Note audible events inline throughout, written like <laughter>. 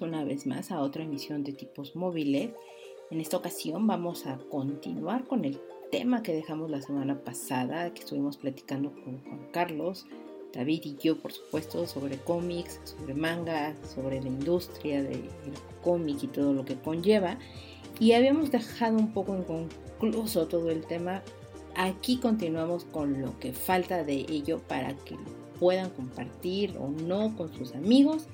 Una vez más a otra emisión de tipos móviles. En esta ocasión vamos a continuar con el tema que dejamos la semana pasada, que estuvimos platicando con Juan Carlos, David y yo, por supuesto, sobre cómics, sobre manga, sobre la industria del cómic y todo lo que conlleva. Y habíamos dejado un poco inconcluso todo el tema. Aquí continuamos con lo que falta de ello para que puedan compartir o no con sus amigos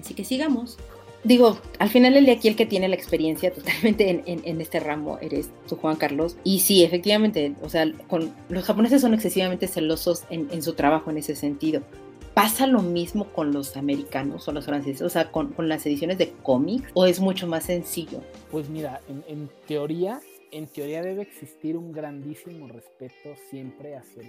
Así que sigamos. Digo, al final el de aquí el que tiene la experiencia totalmente en, este ramo eres tú, Juan Carlos. Y sí, efectivamente, o sea, con, los japoneses son excesivamente celosos en, su trabajo en ese sentido. ¿Pasa lo mismo con los americanos o los franceses? O sea, con, las ediciones de cómics, o es mucho más sencillo? Pues mira, en, teoría, en teoría debe existir un grandísimo respeto siempre hacia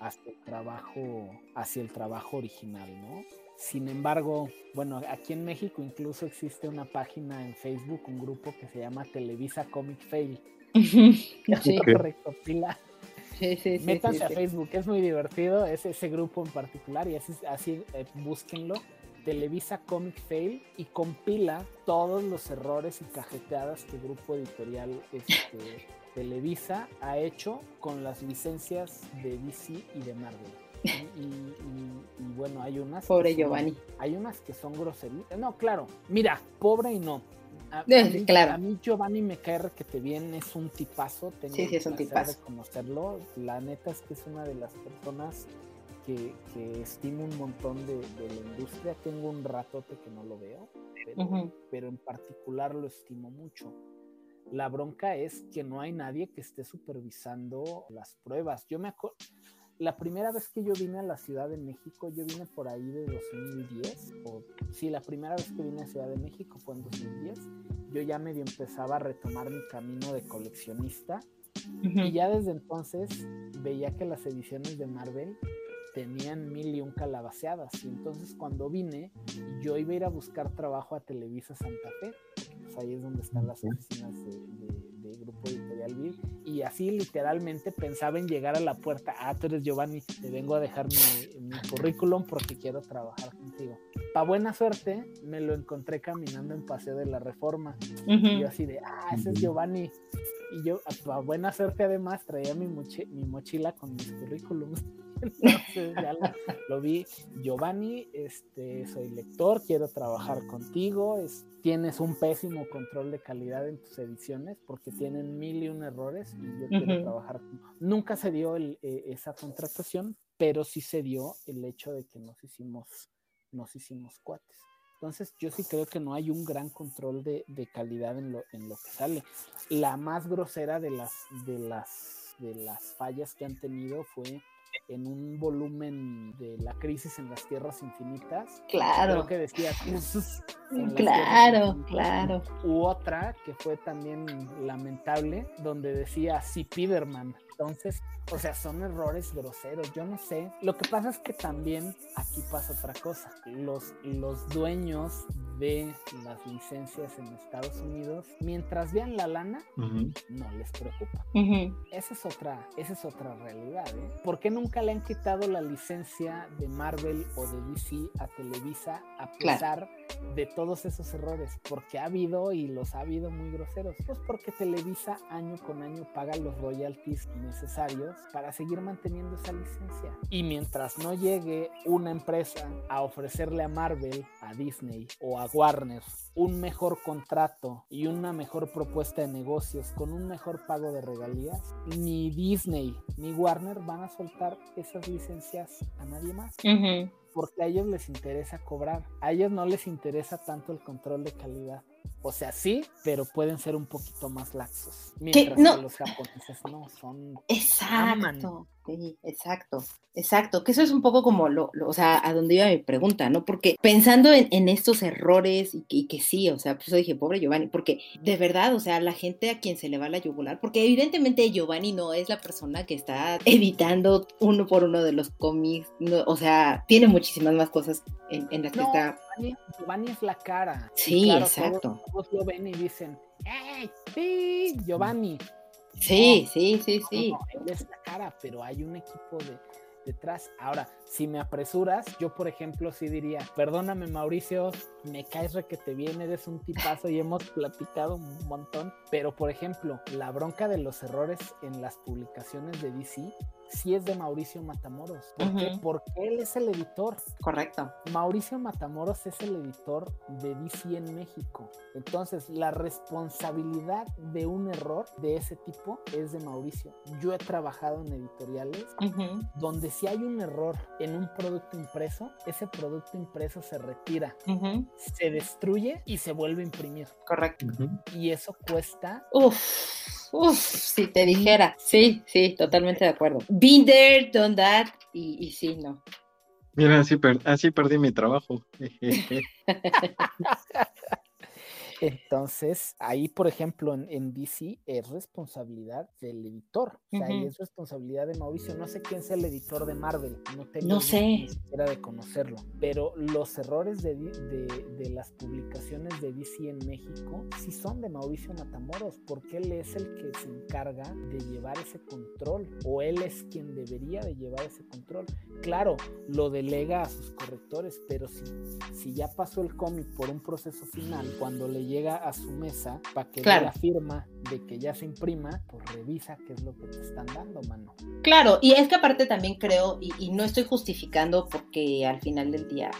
hacia el trabajo, hacia el trabajo original, ¿no? Sin embargo, bueno, aquí en México incluso existe una página en Facebook, un grupo que se llama Televisa Comic Fail. <laughs> sí. recopila. Sí, sí, Métanse a Facebook, es muy divertido, es ese grupo en particular y así, así eh, búsquenlo. Televisa Comic Fail y compila todos los errores y cajeteadas que el grupo editorial este, <laughs> Televisa ha hecho con las licencias de DC y de Marvel. Y, bueno, hay unas. Pobre Giovanni. Hay unas que son groserías. No, claro. Mira, pobre y no. A, mí, claro. a mí Giovanni me cae que te viene, es un tipazo. Tengo sí, sí, es un tipazo. De conocerlo. La neta es que es una de las personas que, que estimo un montón de, la industria. Tengo un ratote que no lo veo, pero, pero en particular lo estimo mucho. La bronca es que no hay nadie que esté supervisando las pruebas. Yo me acuerdo la primera vez que yo vine a la Ciudad de México, yo vine por ahí de 2010, o sí, la primera vez que vine a Ciudad de México fue en 2010, yo ya medio empezaba a retomar mi camino de coleccionista y ya desde entonces veía que las ediciones de Marvel tenían mil y un calabaceadas y entonces cuando vine yo iba a ir a buscar trabajo a Televisa Santa Fe, pues ahí es donde están las oficinas de grupo Bill, y así literalmente pensaba en llegar a la puerta, ah, tú eres Giovanni, te vengo a dejar mi, currículum porque quiero trabajar contigo. Para buena suerte, me lo encontré caminando en Paseo de la Reforma, y yo así de, ah, ese es Giovanni, y yo, para buena suerte además, traía mi, mi mochila con mis currículums. <laughs> Entonces ya lo, vi, Giovanni, este, soy lector, quiero trabajar contigo, es, tienes un pésimo control de calidad en tus ediciones porque tienen mil y un errores y yo quiero trabajar. Nunca se dio el, e, esa contratación, pero sí se dio el hecho de que nos hicimos, nos hicimos cuates. Entonces yo sí creo que no hay un gran control de, de calidad en lo, en lo que sale. La más grosera de las, de las, de las fallas que han tenido fue en un volumen de la crisis en las tierras infinitas. Claro. Creo que decía Claro, claro. U otra que fue también lamentable, donde decía si Piderman. Entonces, o sea, son errores groseros, yo no sé. Lo que pasa es que también aquí pasa otra cosa. Los, los dueños de las licencias en Estados Unidos, mientras vean la lana, no les preocupa. Esa es otra, esa es otra realidad. ¿eh? ¿Por qué nunca le han quitado la licencia de Marvel o de DC a Televisa a pesar de todos esos errores? Porque ha habido y los ha habido muy groseros. Pues porque Televisa año con año paga los royalties necesarios para seguir manteniendo esa licencia. Y mientras no llegue una empresa a ofrecerle a Marvel, a Disney o a Warner un mejor contrato y una mejor propuesta de negocios con un mejor pago de regalías, ni Disney ni Warner van a soltar esas licencias a nadie más. Porque a ellos les interesa cobrar, a ellos no les interesa tanto el control de calidad. O sea, sí, pero pueden ser un poquito más laxos. Mientras que los japoneses no son. Exacto. Sí, exacto, exacto, que eso es un poco como lo, o sea, a donde iba mi pregunta, ¿no? Porque pensando en, estos errores y que, sí, o sea, pues yo dije, pobre Giovanni, porque de verdad, o sea, la gente a quien se le va la yugular, porque evidentemente Giovanni no es la persona que está <laughs> editando uno por uno de los cómics, o sea, tiene muchísimas más cosas en, las que está. Giovanni, es la cara. Sí, exacto. Todos, lo ven y dicen, ¡Hey, sí, Giovanni! Sí, sí, sí, sí. él es la cara, pero hay un equipo de, detrás. Ahora, si me apresuras, yo por ejemplo sí diría, perdóname Mauricio, me caes re que te viene, eres un tipazo y hemos platicado un montón, pero por ejemplo, la bronca de los errores en las publicaciones de DC sí es de Mauricio Matamoros. ¿Por Porque él es el editor. Correcto. Mauricio Matamoros es el editor de DC en México. Entonces, la responsabilidad de un error de ese tipo es de Mauricio. Yo he trabajado en editoriales donde si hay un error en un producto impreso, ese producto impreso se retira, se destruye y se vuelve a imprimir. Correcto. Y eso cuesta. Uf Uf, si te dijera, sí, sí, totalmente de acuerdo. Been there, done that, y, y sí, no. Mira, así, así perdí mi trabajo. <laughs> <laughs> Entonces, ahí, por ejemplo, en, DC es responsabilidad del editor. O sea, ahí es responsabilidad de Mauricio. No sé quién es el editor de Marvel. No tengo no sé. ni siquiera de conocerlo. Pero los errores de, de, las publicaciones de DC en México sí son de Mauricio Matamoros, porque él es el que se encarga de llevar ese control. O él es quien debería de llevar ese control. Claro, lo delega a sus correctores, pero si, si ya pasó el cómic por un proceso final, cuando le llega a su mesa para que la firma de que ya se imprima, pues revisa qué es lo que te están dando, mano. Claro, y es que aparte también creo, y, no estoy justificando porque al final del día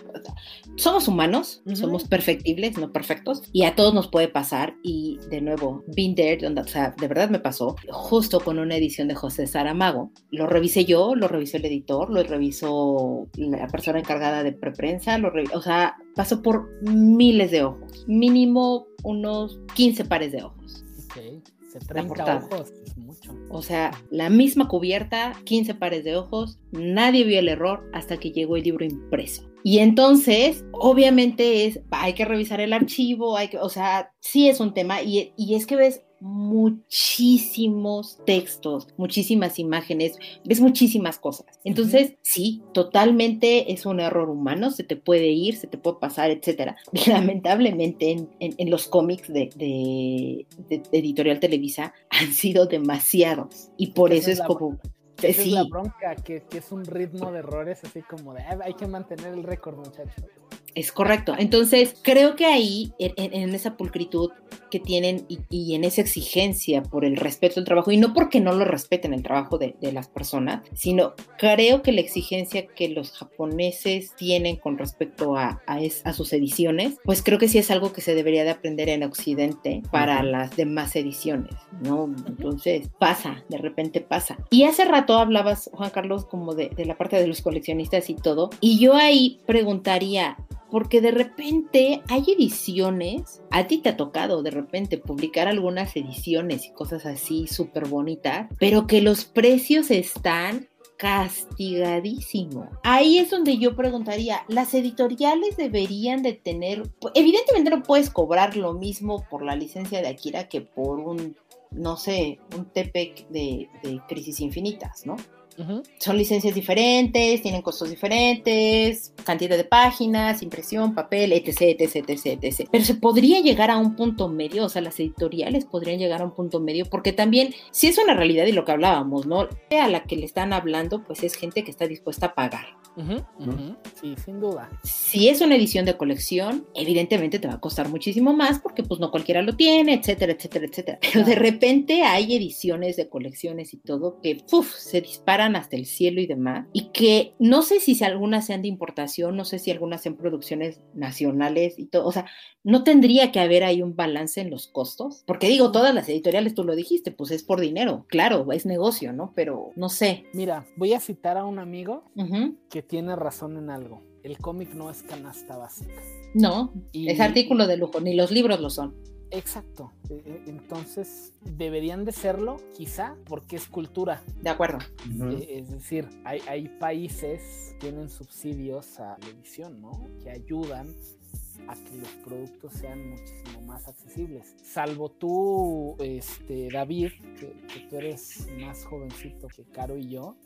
somos humanos, somos perfectibles, no perfectos, y a todos nos puede pasar, y de nuevo, been there, donde, o sea, de verdad me pasó, justo con una edición de José Saramago, lo revisé yo, lo revisó el editor, lo revisó la persona encargada de preprensa, lo o sea, pasó por miles de ojos, mínimo unos 15 pares de ojos. Ok, 30 ojos es mucho. O sea, la misma cubierta, 15 pares de ojos, nadie vio el error hasta que llegó el libro impreso. Y entonces, obviamente es, hay que revisar el archivo, hay que, o sea, sí es un tema y, y es que ves muchísimos textos, muchísimas imágenes, ves muchísimas cosas. Entonces, sí, totalmente es un error humano, se te puede ir, se te puede pasar, etcétera. <laughs> Lamentablemente en, los cómics de, Editorial Televisa han sido demasiados y por eso es, como... Esa es la bronca, que, que, es un ritmo de errores así como de hay que mantener el récord, muchachos. Es correcto. Entonces, creo que ahí, en, esa pulcritud que tienen y, en esa exigencia por el respeto al trabajo, y no porque no lo respeten el trabajo de, las personas, sino creo que la exigencia que los japoneses tienen con respecto a, a, sus ediciones, pues creo que sí es algo que se debería de aprender en Occidente para las demás ediciones, ¿no? Entonces, pasa, de repente pasa. Y hace rato hablabas, Juan Carlos, como de, de la parte de los coleccionistas y todo, y yo ahí preguntaría, porque de repente hay ediciones, a ti te ha tocado de repente publicar algunas ediciones y cosas así súper bonitas, pero que los precios están castigadísimos. Ahí es donde yo preguntaría, ¿las editoriales deberían de tener, evidentemente no puedes cobrar lo mismo por la licencia de Akira que por un, no sé, un TPEC de, de Crisis Infinitas, ¿no? Son licencias diferentes, tienen costos diferentes, cantidad de páginas, impresión, papel, etc, etc, etc, etc. Pero se podría llegar a un punto medio, o sea, las editoriales podrían llegar a un punto medio, porque también, si es una realidad y lo que hablábamos, ¿no? A la que le están hablando, pues es gente que está dispuesta a pagar. Sí, sin duda. Si es una edición de colección, evidentemente te va a costar muchísimo más porque pues no cualquiera lo tiene, etcétera, etcétera, etcétera. Pero de repente hay ediciones de colecciones y todo que se disparan hasta el cielo y demás y que no sé si algunas sean de importación, no sé si algunas sean producciones nacionales y todo, o sea, no tendría que haber ahí un balance en los costos, porque digo, todas las editoriales, tú lo dijiste, pues es por dinero, claro, es negocio, ¿no? Pero no sé. Mira, voy a citar a un amigo que tiene razón en algo. El cómic no es canasta básica. No, es artículo de lujo, ni los libros lo son. Exacto. E, e, entonces, deberían de serlo, quizá, porque es cultura. De acuerdo. E, es decir, hay, hay países que tienen subsidios a la edición, ¿no? Que ayudan a que los productos sean muchísimo más accesibles. Salvo tú, este, David, que, tú eres más jovencito que Caro y yo,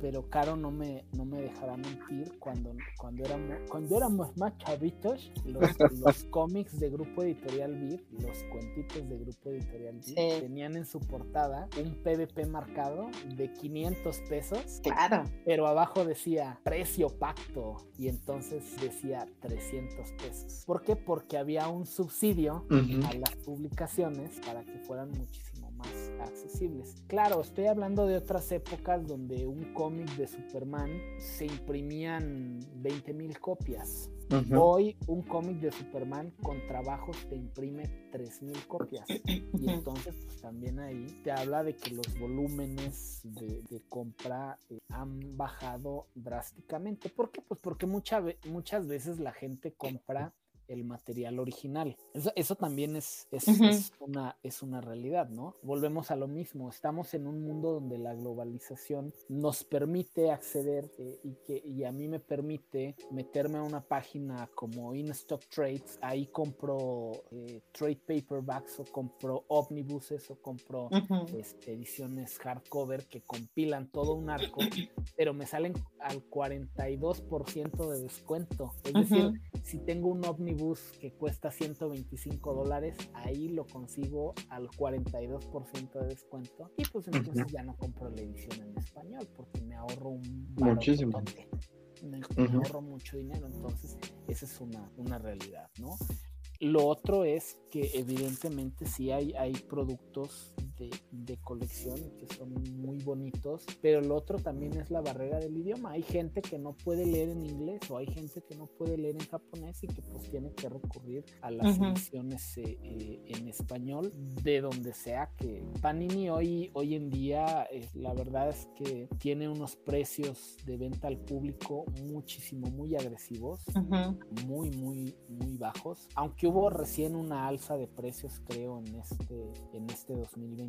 pero Caro no me, no me dejará mentir cuando, cuando, éramos, cuando éramos más chavitos, los, <laughs> cómics de Grupo Editorial VIP, los cuentitos de Grupo Editorial VIP, tenían en su portada un PVP marcado de 500 pesos. Claro. Pero abajo decía precio pacto y entonces decía 300 pesos. ¿Por qué? Porque había un subsidio a las publicaciones para que fueran muchísimo más accesibles. Claro, estoy hablando de otras épocas donde un cómic de Superman se imprimían 20 mil copias. Hoy un cómic de Superman con trabajos te imprime 3.000 copias. <clears throat> Y entonces pues, también ahí te habla de que los volúmenes de, compra eh, han bajado drásticamente. ¿Por qué? Pues porque muchas veces la gente compra el material original. Eso, también es, es, una, es una realidad, ¿no? Volvemos a lo mismo, estamos en un mundo donde la globalización nos permite acceder eh, y, que, y a mí me permite meterme a una página como InStock Trades, ahí compro eh, trade paperbacks o compro omnibuses o compro este, ediciones hardcover que compilan todo un arco, pero me salen al 42% de descuento. Es decir, si tengo un omnibus que cuesta 125 dólares, ahí lo consigo al 42% de descuento y pues entonces ya no compro la edición en español porque me ahorro un muchísimo. Me, ahorro mucho dinero, entonces esa es una, una realidad, ¿no? Lo otro es que evidentemente sí hay, hay productos de, colección que son muy bonitos, pero lo otro también es la barrera del idioma. Hay gente que no puede leer en inglés o hay gente que no puede leer en japonés y que pues tiene que recurrir a las ediciones eh, eh, en español de donde sea que Panini hoy, hoy en día eh, la verdad es que tiene unos precios de venta al público muchísimo, muy agresivos, muy, muy, muy bajos, aunque hubo recién una alza de precios creo en este, en este 2020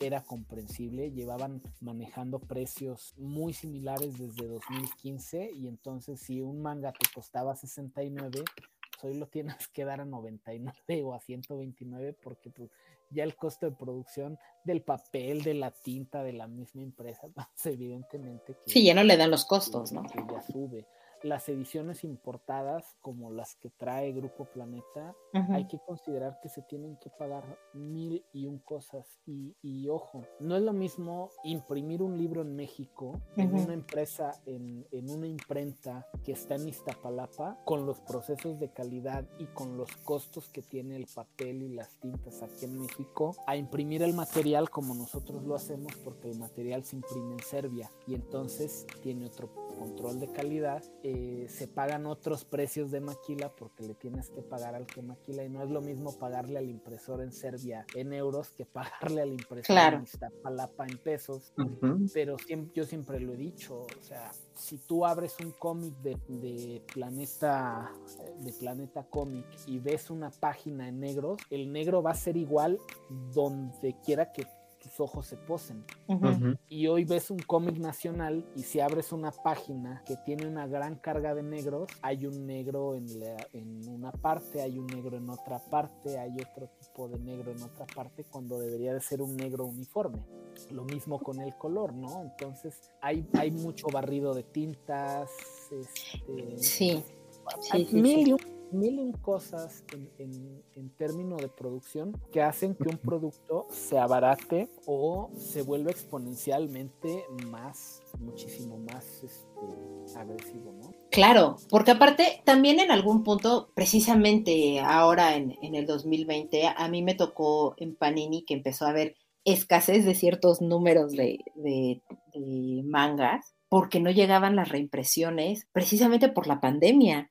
era comprensible, llevaban manejando precios muy similares desde 2015 y entonces si un manga te costaba 69, pues hoy lo tienes que dar a 99 o a 129 porque pues, ya el costo de producción del papel, de la tinta, de la misma empresa, <laughs> pues, evidentemente que... Sí, ya no le dan los costos, ¿no? Que ya sube las ediciones importadas como las que trae Grupo Planeta, hay que considerar que se tienen que pagar mil y un cosas. Y, ojo, no es lo mismo imprimir un libro en México, en una empresa, en, en, una imprenta que está en Iztapalapa, con los procesos de calidad y con los costos que tiene el papel y las tintas aquí en México, a imprimir el material como nosotros lo hacemos porque el material se imprime en Serbia. Y entonces tiene otro control de calidad, eh, se pagan otros precios de maquila porque le tienes que pagar al que maquila y no es lo mismo pagarle al impresor en Serbia en euros que pagarle al impresor en Iztapalapa en pesos. Pero yo siempre lo he dicho, o sea, si tú abres un cómic de, de, Planeta de Planeta Cómic y ves una página en negros, el negro va a ser igual donde quiera que tus ojos se posen. Y hoy ves un cómic nacional y si abres una página que tiene una gran carga de negros, hay un negro en, en una parte, hay un negro en otra parte, hay otro tipo de negro en otra parte, cuando debería de ser un negro uniforme. Lo mismo con el color, ¿no? Entonces hay, hay mucho barrido de tintas. Este, sí. Hay mil mil cosas en, en, términos de producción que hacen que un producto se abarate o se vuelva exponencialmente más, muchísimo más este, agresivo, ¿no? Claro, porque aparte también en algún punto, precisamente ahora en, en el 2020, a mí me tocó en Panini que empezó a haber escasez de ciertos números de, de, de mangas porque no llegaban las reimpresiones precisamente por la pandemia,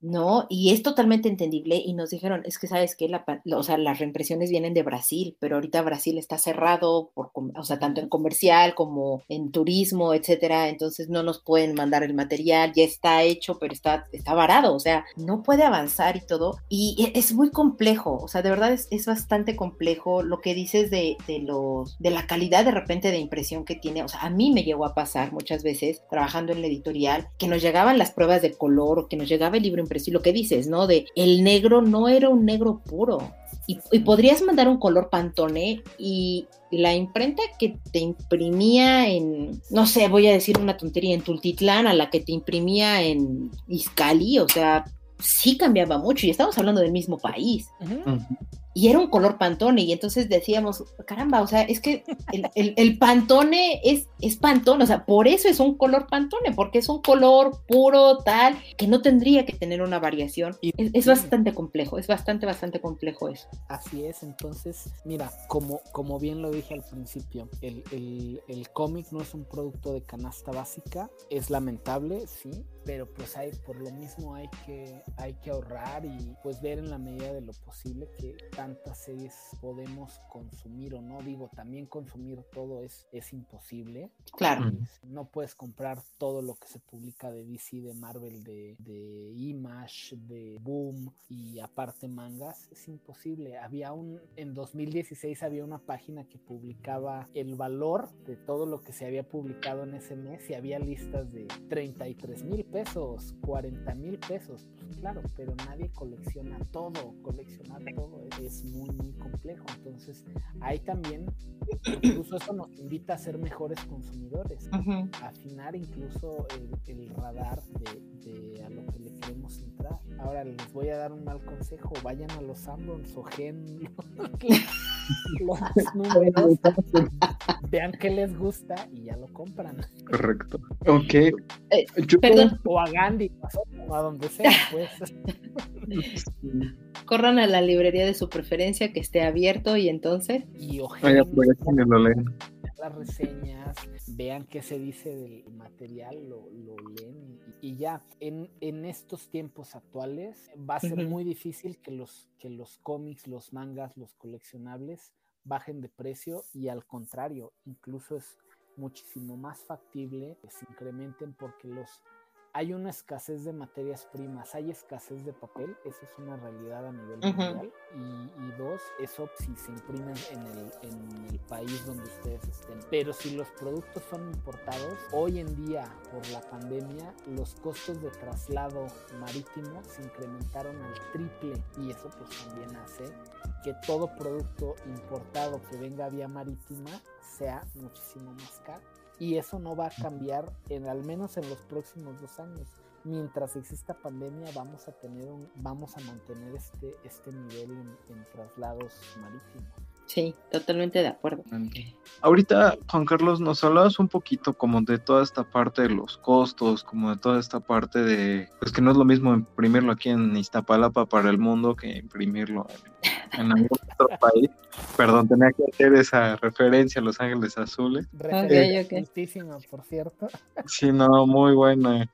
¿no? Y es totalmente entendible y nos dijeron, es que sabes que la, o sea, las reimpresiones vienen de Brasil, pero ahorita Brasil está cerrado, por, o sea, tanto en comercial como en turismo, etcétera, entonces no nos pueden mandar el material, ya está hecho, pero está, está varado, o sea, no puede avanzar y todo. Y e, es muy complejo, o sea, de verdad es, es bastante complejo lo que dices de, de, los, de la calidad de repente de impresión que tiene, o sea, a mí me llegó a pasar muchas veces trabajando en la editorial, que nos llegaban las pruebas de color o que nos llegaba el libro impreso y lo que dices, ¿no? De el negro no era un negro puro, y, podrías mandar un color Pantone y la imprenta que te imprimía en, no sé, voy a decir una tontería, en Tultitlán, a la que te imprimía en Izcali, o sea, sí cambiaba mucho. Y estamos hablando del mismo país y era un color pantone y entonces decíamos, caramba, o sea, es que el, pantone es, es pantone, o sea, por eso es un color pantone, porque es un color puro tal que no tendría que tener una variación. Y, es, bastante complejo, es bastante, bastante complejo eso. Así es, entonces, mira, como, como bien lo dije al principio, el, el cómic no es un producto de canasta básica, es lamentable, sí, pero pues hay, por lo mismo hay que, hay que ahorrar y pues ver en la medida de lo posible que tantas series podemos consumir o no. Digo, también consumir todo es, es imposible. Claro. No puedes comprar todo lo que se publica de DC, de Marvel, de, de Image, de Boom y aparte mangas. Es imposible. Había un, en 2016 había una página que publicaba el valor de todo lo que se había publicado en ese mes y había listas de 33 mil pesos, 40 mil pesos. Pues claro, pero nadie colecciona todo. Coleccionar todo es muy, muy complejo. Entonces, ahí también, incluso eso nos invita a ser mejores consumidores, a afinar incluso el, radar de, a lo que le queremos entrar. Ahora les voy a dar un mal consejo, vayan a los Ambrons o Gen <laughs> los números, <laughs> vean qué les gusta y ya lo compran. Correcto. <laughs> Ok. Eh, perdón. O a Gandhi, o a donde sea, pues. Corran a la librería de su preferencia que esté abierto y entonces. Y ojalá las reseñas, vean qué se dice del material, lo, leen y, ya. En, en, estos tiempos actuales va a ser muy difícil que los, que los cómics, los mangas, los coleccionables bajen de precio y al contrario, incluso es muchísimo más factible que se incrementen porque los hay una escasez de materias primas, hay escasez de papel, eso es una realidad a nivel mundial. Y, dos, eso si se imprimen en el, en el país donde ustedes estén. Pero si los productos son importados, hoy en día por la pandemia, los costos de traslado marítimo se incrementaron al triple y eso pues también hace que todo producto importado que venga vía marítima sea muchísimo más caro y eso no va a cambiar en al menos en los próximos dos años. Mientras exista pandemia vamos a tener un, vamos a mantener este, este nivel en, traslados marítimos. Sí, totalmente de acuerdo. Ahorita, Juan Carlos, nos hablabas un poquito como de toda esta parte de los costos, como de toda esta parte de, pues que no es lo mismo imprimirlo aquí en Iztapalapa para el mundo que imprimirlo en algún <laughs> otro país. Perdón, tenía que hacer esa referencia a Los Ángeles Azules. Referencia por cierto. Sí, no, muy buena.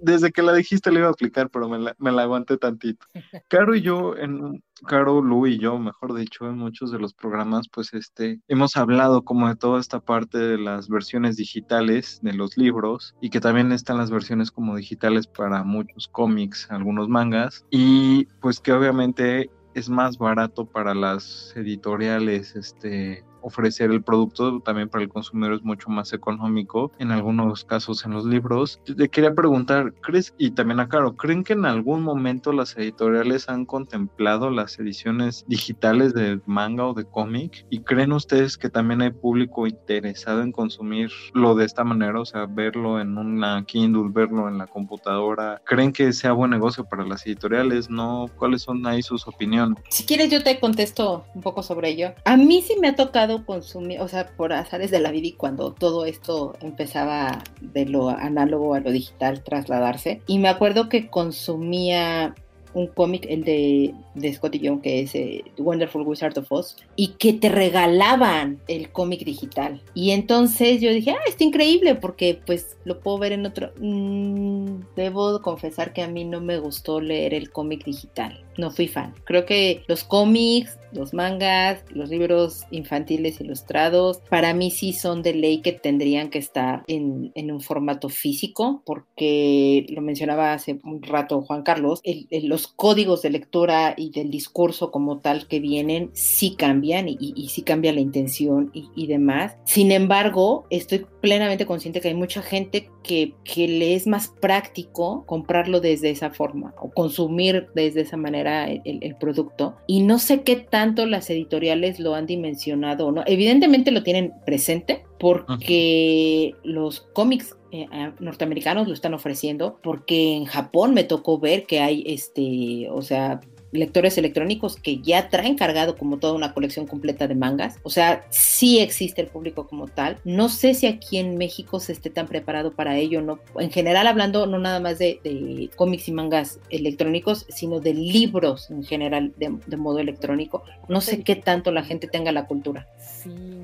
Desde que la dijiste le iba a explicar, pero me la, me la aguanté tantito. <laughs> Caro y yo, en Caro, Lu y yo, mejor dicho, en muchos de los programas, pues este, hemos hablado como de toda esta parte de las versiones digitales de los libros y que también están las versiones como digitales para muchos cómics, algunos mangas y pues que obviamente es más barato para las editoriales este, ofrecer el producto también para el consumidor es mucho más económico en algunos casos en los libros. Te quería preguntar, ¿crees, y también a Caro, ¿creen que en algún momento las editoriales han contemplado las ediciones digitales de manga o de cómic? ¿Y creen ustedes que también hay público interesado en consumirlo de esta manera? O sea, verlo en una Kindle, verlo en la computadora. ¿Creen que sea buen negocio para las editoriales? ¿No? ¿Cuáles son ahí sus opiniones? Si quieres yo te contesto un poco sobre ello. A mí sí me ha tocado consumir, o sea, por azares de la vida y cuando todo esto empezaba de lo análogo a lo digital trasladarse. Y me acuerdo que consumía un cómic, el de, de Scotty Young, que es eh, Wonderful Wizard of Oz, y que te regalaban el cómic digital. Y entonces yo dije, ah, está increíble porque pues lo puedo ver en otro... Mm, debo confesar que a mí no me gustó leer el cómic digital. No fui fan. Creo que los cómics, los mangas, los libros infantiles ilustrados, para mí sí son de ley que tendrían que estar en, un formato físico, porque lo mencionaba hace un rato Juan Carlos, los códigos de lectura y del discurso como tal que vienen sí cambian y, sí cambia la intención y, demás. Sin embargo, estoy plenamente consciente que hay mucha gente que, que le es más práctico comprarlo desde esa forma o consumir desde esa manera el, el producto. Y no sé qué tanto las editoriales lo han dimensionado o no. Evidentemente lo tienen presente porque los cómics eh, norteamericanos lo están ofreciendo, porque en Japón me tocó ver que hay este, o sea, lectores electrónicos que ya traen cargado como toda una colección completa de mangas. O sea, sí existe el público como tal. No sé si aquí en México se esté tan preparado para ello, no. En general hablando, no nada más de, cómics y mangas electrónicos, sino de libros en general de, modo electrónico. No sé qué tanto la gente tenga la cultura. Sí,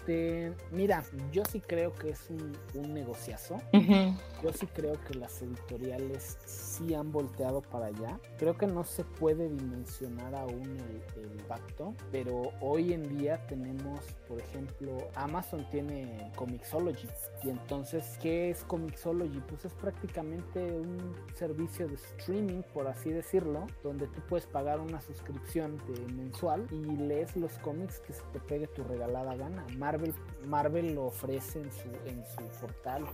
este, mira, yo sí creo que es un, negociazo. Yo sí creo que las editoriales sí han volteado para allá. Creo que no se puede dimensionar aún el, el impacto, pero hoy en día tenemos, por ejemplo, Amazon tiene Comixology. Y entonces, ¿qué es Comixology? Pues es prácticamente un servicio de streaming, por así decirlo, donde tú puedes pagar una suscripción de mensual y lees los cómics que se te pegue tu regalada gana. Marvel, Marvel lo ofrece en su, en su portal,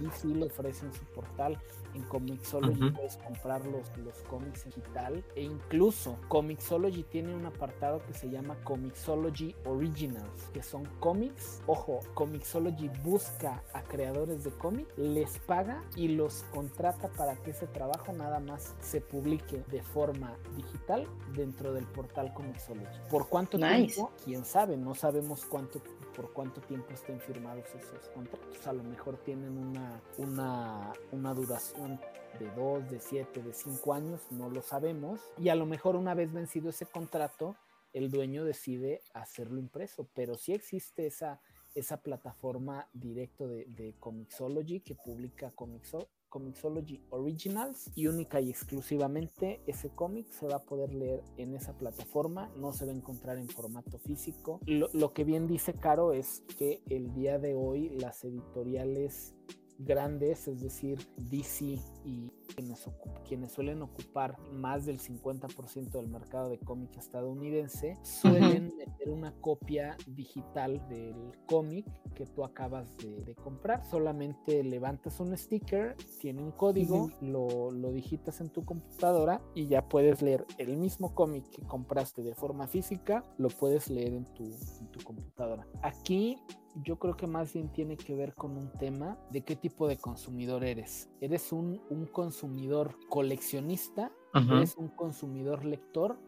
DC lo ofrece en su portal, en Comixology puedes comprar los, los cómics en digital e incluso Comixology tiene un apartado que se llama Comixology Originals, que son cómics. Ojo, Comixology busca a creadores de cómics, les paga y los contrata para que ese trabajo nada más se publique de forma digital dentro del portal Comixology. ¿Por cuánto tiempo? Quién sabe, no sabemos cuánto por cuánto tiempo estén firmados esos contratos. A lo mejor tienen una, una, una duración de dos, de siete, de cinco años, no lo sabemos. Y a lo mejor una vez vencido ese contrato, el dueño decide hacerlo impreso, pero sí existe esa, esa plataforma directo de, de Comixology que publica Comixo, Comixology Originals y única y exclusivamente ese cómic se va a poder leer en esa plataforma, no se va a encontrar en formato físico. Lo, lo que bien dice Caro es que el día de hoy las editoriales grandes, es decir, DC y quienes, suelen ocupar más del 50% del mercado de cómic estadounidense, suelen meter una copia digital del cómic que tú acabas de, comprar. Solamente levantas un sticker, tiene un código, lo, lo digitas en tu computadora y ya puedes leer el mismo cómic que compraste de forma física, lo puedes leer en tu, en tu computadora. Aquí yo creo que más bien tiene que ver con un tema de qué tipo de consumidor eres. ¿Eres un, consumidor coleccionista? ¿Eres un consumidor lector?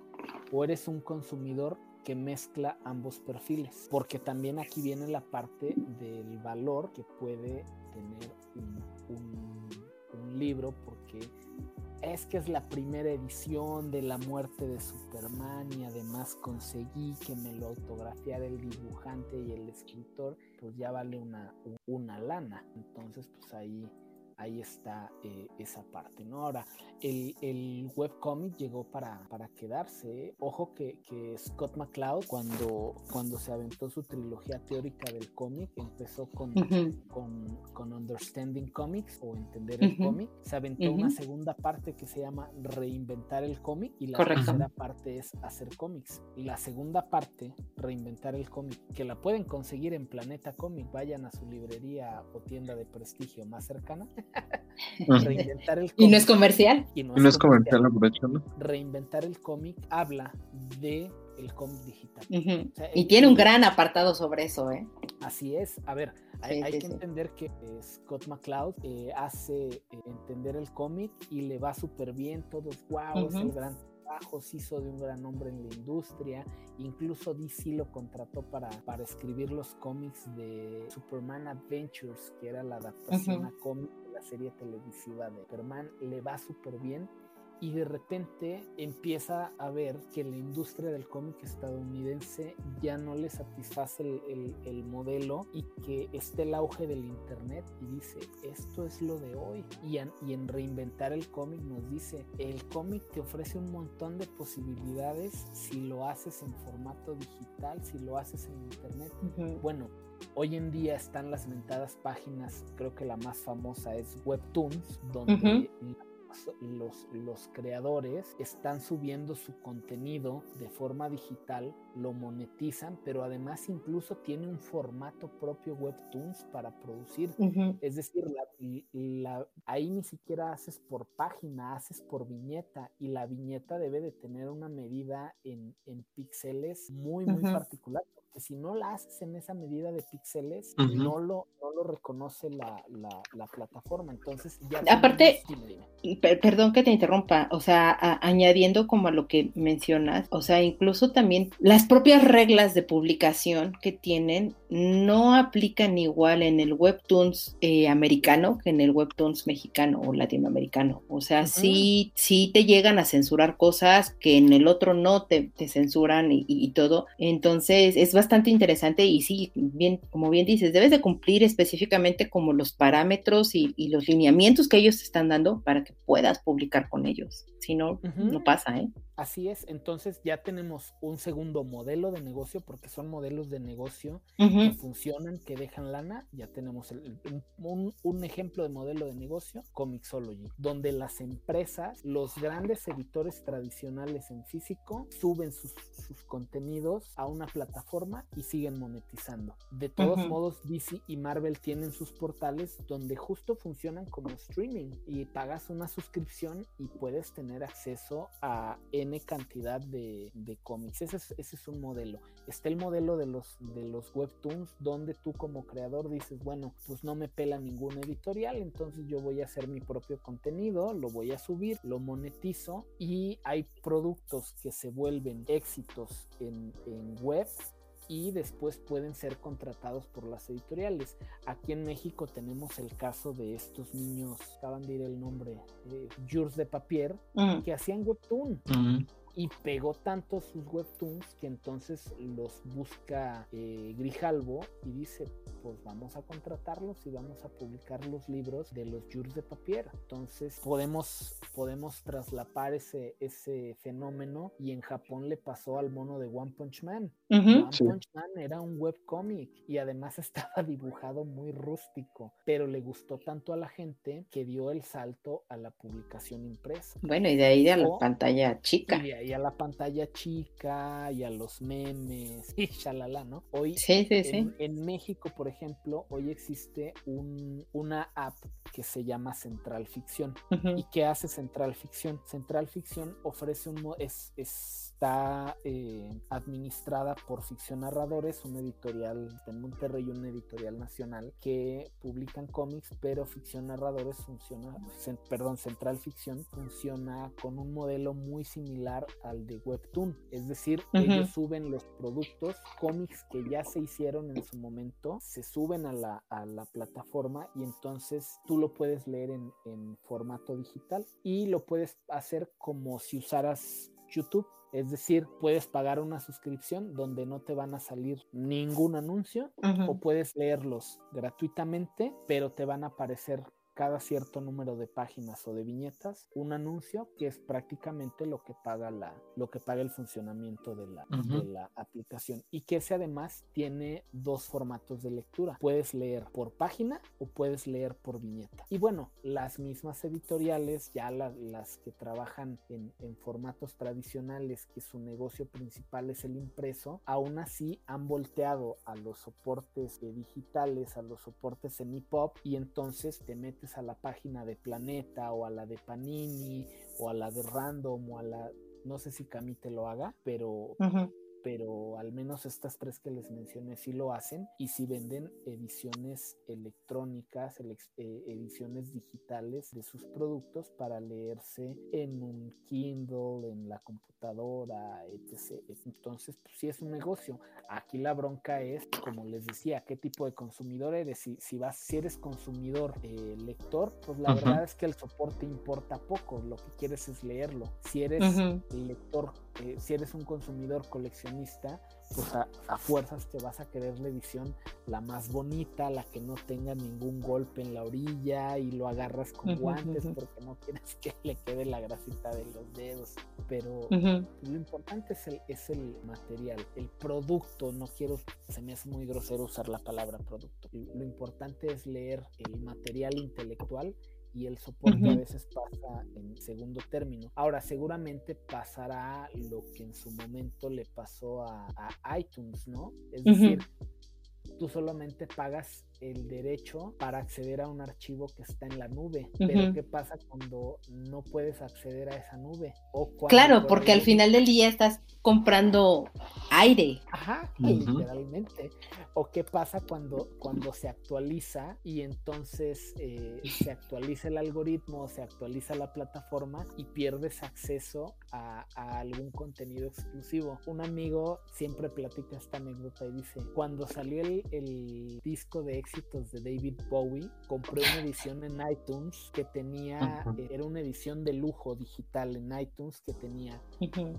¿O eres un consumidor que mezcla ambos perfiles? Porque también aquí viene la parte del valor que puede tener un, un libro, porque es que es la primera edición de la muerte de Superman y además conseguí que me lo autografiara el dibujante y el escritor, pues ya vale una, una lana. Entonces, pues ahí ahí está eh, esa parte, ¿no? Ahora, el, el webcomic llegó para, para quedarse. Ojo que, que, Scott McCloud, cuando, cuando se aventó su trilogía teórica del cómic, empezó con, con, con, Understanding Comics o Entender el cómic. Se aventó una segunda parte que se llama Reinventar el cómic y la tercera parte es hacer cómics. Y la segunda parte, Reinventar el cómic, que la pueden conseguir en Planeta Comic, vayan a su librería o tienda de prestigio más cercana. <laughs> Reinventar el cómic. ¿Y no es comercial? Y no, es, comercial, aprovechando. Reinventar el cómic habla de el cómic digital. y tiene un gran apartado sobre eso, ¿eh? Así es. A ver, hay, que entender que Scott McCloud eh, hace eh, entender el cómic y le va súper bien, todos, wow, es el gran se hizo de un gran nombre en la industria, incluso DC lo contrató para, para escribir los cómics de Superman Adventures, que era la adaptación a cómic la serie televisiva de Superman, le va súper bien y de repente empieza a ver que la industria del cómic estadounidense ya no le satisface el, el, modelo y que esté el auge del internet y dice esto es lo de hoy y, y en reinventar el cómic nos dice el cómic te ofrece un montón de posibilidades si lo haces en formato digital si lo haces en internet bueno Hoy en día están las mentadas páginas, creo que la más famosa es Webtoons, donde los, los creadores están subiendo su contenido de forma digital, lo monetizan, pero además incluso tiene un formato propio Webtoons para producir. Es decir, la, ahí ni siquiera haces por página, haces por viñeta y la viñeta debe de tener una medida en, en píxeles muy, muy particular si no la haces en esa medida de píxeles, no, lo, no lo reconoce la, la, plataforma. Entonces, ya. Aparte, perdón que te interrumpa, o sea, añadiendo como a lo que mencionas, o sea, incluso también las propias reglas de publicación que tienen no aplican igual en el Webtoons eh, americano que en el Webtoons mexicano o latinoamericano. O sea, sí, sí te llegan a censurar cosas que en el otro no te, te censuran y, y, todo. Entonces, es bastante interesante y sí, bien, como bien dices, debes de cumplir específicamente como los parámetros y, los lineamientos que ellos te están dando para que puedas publicar con ellos. Si no, no pasa, ¿eh? Así es, entonces ya tenemos un segundo modelo de negocio, porque son modelos de negocio que funcionan, que dejan lana. Ya tenemos un, ejemplo de modelo de negocio, Comixology, donde las empresas, los grandes editores tradicionales en físico, suben sus, contenidos a una plataforma y siguen monetizando. De todos modos, DC y Marvel tienen sus portales donde justo funcionan como streaming y pagas una suscripción y puedes tener acceso a cantidad de, cómics. Ese es, un modelo. Está el modelo de los, de los webtoons donde tú como creador dices, bueno, pues no me pela ningún editorial, entonces yo voy a hacer mi propio contenido, lo voy a subir, lo monetizo y hay productos que se vuelven éxitos en, en web y después pueden ser contratados por las editoriales. Aquí en México tenemos el caso de estos niños, acaban de ir el nombre, eh, Jurs de Papier, mm. que hacían webtoon. Mm y pegó tanto sus webtoons que entonces los busca eh, Grijalvo y dice, pues vamos a contratarlos y vamos a publicar los libros de los Jurs de Papier. Entonces podemos, podemos traslapar ese, ese fenómeno y en Japón le pasó al mono de One Punch Man. Punch Man era un webcomic y además <laughs> estaba dibujado muy rústico, pero le gustó tanto a la gente que dio el salto a la publicación impresa. Bueno, y de ahí a la pantalla chica y a la pantalla chica y a los memes y shalala, ¿no? Hoy en, México, por ejemplo, hoy existe un, una app que se llama Central Ficción. ¿Y qué hace Central Ficción? Central Ficción ofrece un... es, es está eh, administrada por Ficción Narradores, un editorial en Monterrey, un editorial nacional que publican cómics, pero Ficción Narradores funciona, perdón, Central Ficción funciona con un modelo muy similar al de Webtoon, es decir, ellos suben los productos, cómics que ya se hicieron en su momento, se suben a la, a la plataforma y entonces tú lo puedes leer en, en formato digital y lo puedes hacer como si usaras YouTube es decir, puedes pagar una suscripción donde no te van a salir ningún anuncio o puedes leerlos gratuitamente, pero te van a aparecer cada cierto número de páginas o de viñetas un anuncio que es prácticamente lo que paga la lo que paga el funcionamiento de la, de la aplicación. Y que ese además tiene dos formatos de lectura. Puedes leer por página o puedes leer por viñeta. Y bueno las mismas editoriales ya las que trabajan en, en formatos tradicionales que su negocio principal es el impreso aún así han volteado a los soportes digitales a los soportes en pop y entonces te metes a la página de Planeta o a la de Panini o a la de Random o a la, no sé si Camite lo haga, pero pero al menos estas tres que les mencioné sí lo hacen y sí venden ediciones electrónicas, eh, ediciones digitales de sus productos para leerse en un Kindle, en la computadora, etc. Entonces, pues sí es un negocio. Aquí la bronca es, como les decía, qué tipo de consumidor eres. Si, si vas, si eres consumidor eh, lector, pues la verdad es que el soporte importa poco. Lo que quieres es leerlo. Si eres lector, eh, si eres un consumidor coleccionista, pues a, fuerzas te vas a querer la edición la más bonita, la que no tenga ningún golpe en la orilla y lo agarras con guantes porque no quieres que le quede la grasita de los dedos. Pero lo importante es el, es el material, el producto. No quiero, se me hace muy grosero usar la palabra producto. Lo importante es leer el material intelectual y el soporte a veces pasa en segundo término. Ahora, seguramente pasará lo que en su momento le pasó a, a iTunes, ¿no? Es decir, tú solamente pagas el derecho para acceder a un archivo que está en la nube. Pero ¿qué pasa cuando no puedes acceder a esa nube? O claro, porque al final del día estás comprando aire. Ajá, literalmente. O qué pasa cuando, cuando se actualiza y entonces eh, se actualiza el algoritmo, se actualiza la plataforma y pierdes acceso a, algún contenido exclusivo. Un amigo siempre platica esta anécdota y dice, cuando salió el, el disco de éxitos de David Bowie, compré una edición en iTunes que tenía, era una edición de lujo digital en iTunes que tenía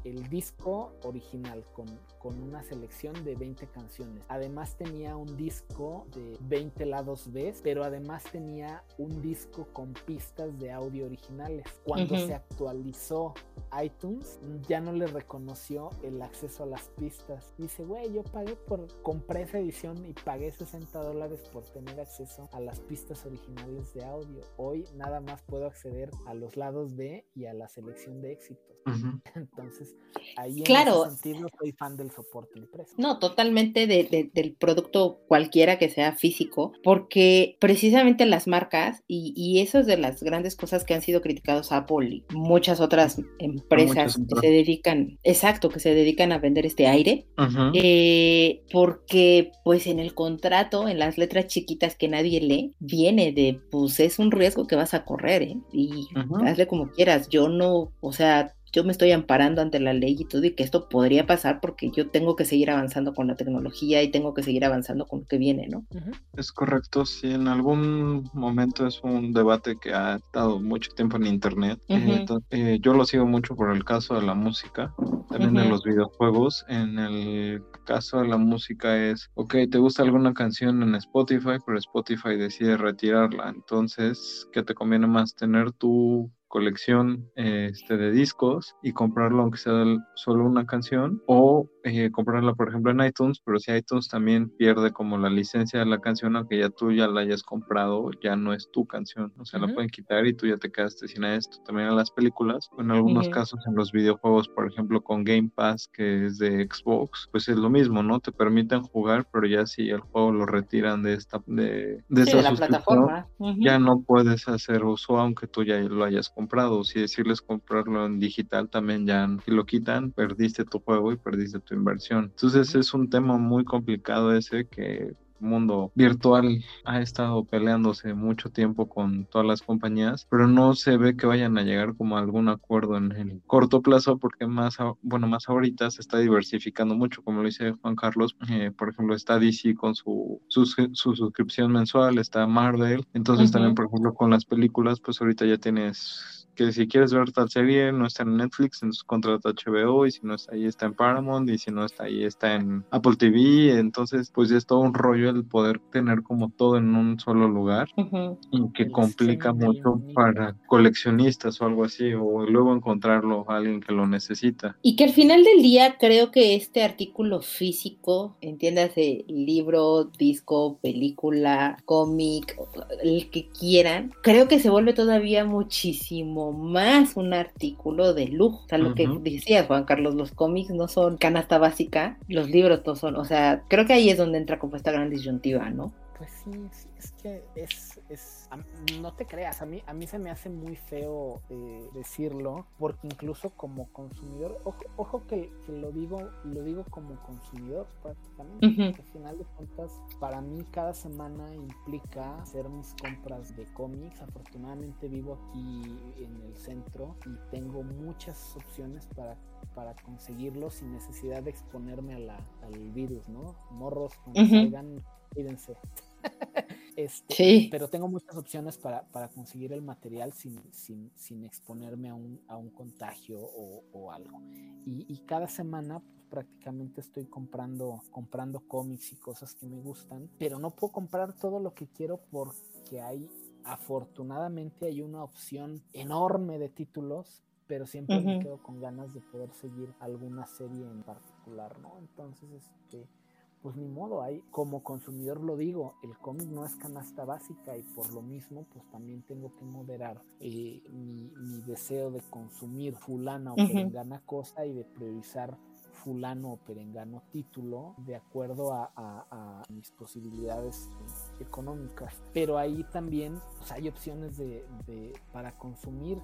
el disco original con, con una selección de 20 canciones. Además tenía un disco de 20 lados B, pero además tenía un disco con pistas de audio originales. Cuando se actualizó iTunes, ya no le reconoció el acceso a las pistas. Dice, güey, yo pagué por, compré esa edición y pagué 60 dólares por tener acceso a las pistas originales de audio. Hoy nada más puedo acceder a los lados B y a la selección de éxitos. <laughs> Entonces, ahí en ese sentido soy fan del soporte impreso. No, totalmente del producto cualquiera que sea físico, porque precisamente las marcas, y, y eso es de las grandes cosas que han sido criticados a Apple y muchas otras empresas que se dedican, exacto, que se dedican a vender este aire, eh, porque pues en el contrato, en las letras chiquitas que nadie lee, viene de, pues es un riesgo que vas a correr, ¿eh? Y hazle como quieras. Yo no, o sea, yo me estoy amparando ante la ley y todo y que esto podría pasar porque yo tengo que seguir avanzando con la tecnología y tengo que seguir avanzando con lo que viene, ¿no? Es correcto, sí, en algún momento es un debate que ha estado mucho tiempo en internet. Eh, eh, yo lo sigo mucho por el caso de la música, también de los videojuegos. En el caso de la música es, ok, te gusta alguna canción en Spotify, pero Spotify decide retirarla, entonces, ¿qué te conviene más tener tu colección este, de discos y comprarlo aunque sea solo una canción o eh, comprarla por ejemplo en iTunes, pero si iTunes también pierde como la licencia de la canción aunque ya tú ya la hayas comprado, ya no es tu canción, o sea, la pueden quitar y tú ya te quedaste sin esto. También en las películas, en algunos casos en los videojuegos, por ejemplo con Game Pass que es de Xbox, pues es lo mismo, ¿no? Te permiten jugar, pero ya si el juego lo retiran de esta de, de, la plataforma, ya no puedes hacer uso aunque tú ya lo hayas comprado comprado. Si decirles comprarlo en digital también ya si lo quitan, perdiste tu juego y perdiste tu inversión. Entonces es un tema muy complicado ese que mundo virtual ha estado peleándose mucho tiempo con todas las compañías, pero no se ve que vayan a llegar como a algún acuerdo en el corto plazo porque más, bueno, más ahorita se está diversificando mucho, como lo dice Juan Carlos, eh, por ejemplo, está DC con su, su, suscripción mensual, está Marvel, entonces también, por ejemplo, con las películas, pues ahorita ya tienes que si quieres ver tal serie no está en Netflix, entonces contrata HBO y si no está ahí está en Paramount y si no está ahí está en Apple TV, entonces pues es todo un rollo el poder tener como todo en un solo lugar y que complica mucho para coleccionistas o algo así o luego encontrarlo a alguien que lo necesita. Y que al final del día creo que este artículo físico, entiéndase libro, disco, película, cómic, el que quieran, creo que se vuelve todavía muchísimo más un artículo de lujo. O sea, lo que decía Juan Carlos, los cómics no son canasta básica, los libros no son, o sea, creo que ahí es donde entra como esta gran disyuntiva, ¿no? Pues sí, es que es, es no te creas, a mí, a mí se me hace muy feo eh, decirlo, porque incluso como consumidor, ojo, ojo que, lo digo, lo digo como consumidor prácticamente, al final de cuentas, para mí cada semana implica hacer mis compras de cómics. Afortunadamente vivo aquí en el centro y tengo muchas opciones para para conseguirlo sin necesidad de exponerme a la, al virus, ¿no? Morros, cuando salgan, cuídense. <laughs> este, sí. Pero tengo muchas opciones para, para conseguir el material sin, sin, sin exponerme a un, a un contagio o, o algo. Y, y, cada semana pues, prácticamente estoy comprando, comprando cómics y cosas que me gustan, pero no puedo comprar todo lo que quiero porque hay afortunadamente hay una opción enorme de títulos pero siempre me quedo con ganas de poder seguir alguna serie en particular, ¿no? Entonces, este, pues ni modo, hay, como consumidor lo digo, el cómic no es canasta básica y por lo mismo, pues también tengo que moderar eh, mi, deseo de consumir fulana o perengana cosa y de priorizar fulano o perengano título de acuerdo a, mis posibilidades económicas. Pero ahí también pues, hay opciones de, de, para consumir